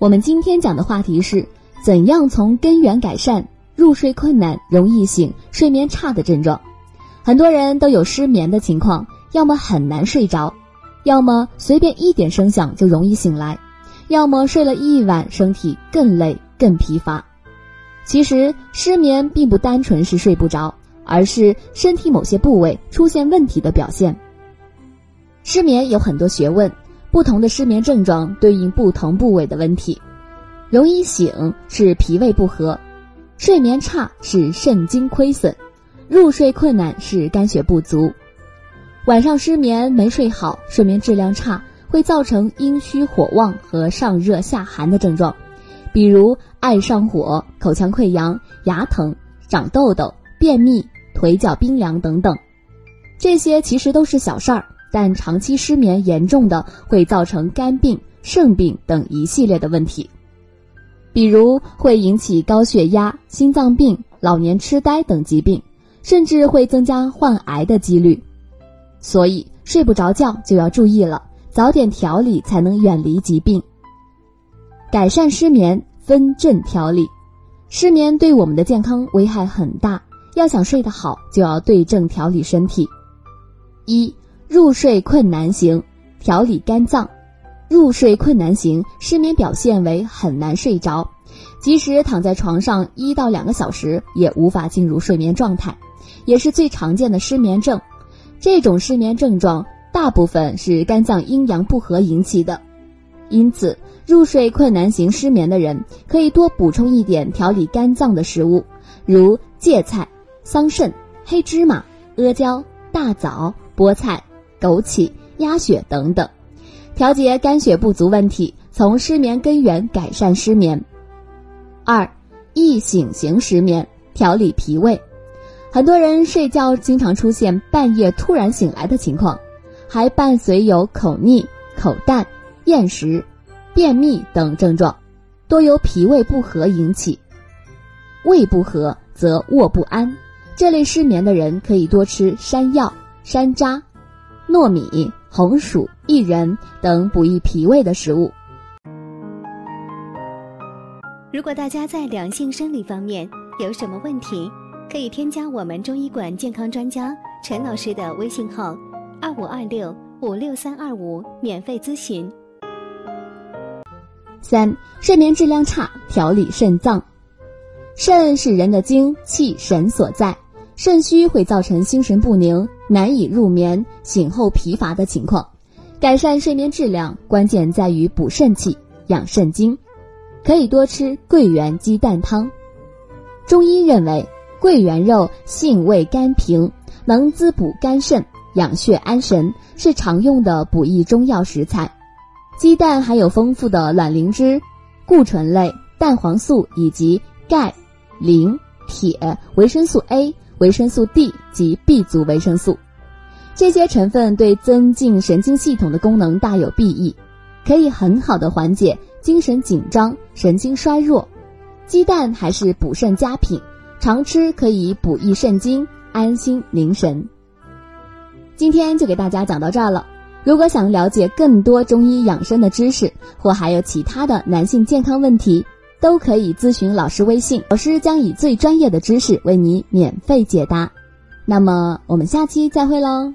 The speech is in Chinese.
我们今天讲的话题是怎样从根源改善入睡困难、容易醒、睡眠差的症状。很多人都有失眠的情况，要么很难睡着，要么随便一点声响就容易醒来，要么睡了一晚身体更累更疲乏。其实失眠并不单纯是睡不着，而是身体某些部位出现问题的表现。失眠有很多学问。不同的失眠症状对应不同部位的问题，容易醒是脾胃不和，睡眠差是肾精亏损，入睡困难是肝血不足。晚上失眠没睡好，睡眠质量差，会造成阴虚火旺和上热下寒的症状，比如爱上火、口腔溃疡、牙疼、长痘痘、便秘、腿脚冰凉等等。这些其实都是小事儿。但长期失眠严重的会造成肝病、肾病等一系列的问题，比如会引起高血压、心脏病、老年痴呆等疾病，甚至会增加患癌的几率。所以睡不着觉就要注意了，早点调理才能远离疾病。改善失眠分症调理，失眠对我们的健康危害很大，要想睡得好，就要对症调理身体。一入睡困难型，调理肝脏。入睡困难型失眠表现为很难睡着，即使躺在床上一到两个小时也无法进入睡眠状态，也是最常见的失眠症。这种失眠症状大部分是肝脏阴阳不和引起的，因此入睡困难型失眠的人可以多补充一点调理肝脏的食物，如芥菜、桑葚、黑芝麻、阿胶、大枣、菠菜。枸杞、鸭血等等，调节肝血不足问题，从失眠根源改善失眠。二，易醒型失眠，调理脾胃。很多人睡觉经常出现半夜突然醒来的情况，还伴随有口腻、口淡、厌食、便秘等症状，多由脾胃不和引起。胃不和则卧不安，这类失眠的人可以多吃山药、山楂。糯米、红薯、薏仁等补益脾胃的食物。如果大家在两性生理方面有什么问题，可以添加我们中医馆健康专家陈老师的微信号：二五二六五六三二五，免费咨询。三、睡眠质量差，调理肾脏。肾是人的精气神所在。肾虚会造成心神不宁、难以入眠、醒后疲乏的情况。改善睡眠质量，关键在于补肾气、养肾精。可以多吃桂圆鸡蛋汤。中医认为，桂圆肉性味甘平，能滋补肝肾、养血安神，是常用的补益中药食材。鸡蛋含有丰富的卵磷脂、固醇类、蛋黄素以及钙、磷、铁、维生素 A。维生素 D 及 B 族维生素，这些成分对增进神经系统的功能大有裨益，可以很好的缓解精神紧张、神经衰弱。鸡蛋还是补肾佳品，常吃可以补益肾精、安心宁神。今天就给大家讲到这儿了。如果想了解更多中医养生的知识，或还有其他的男性健康问题。都可以咨询老师微信，老师将以最专业的知识为你免费解答。那么，我们下期再会喽。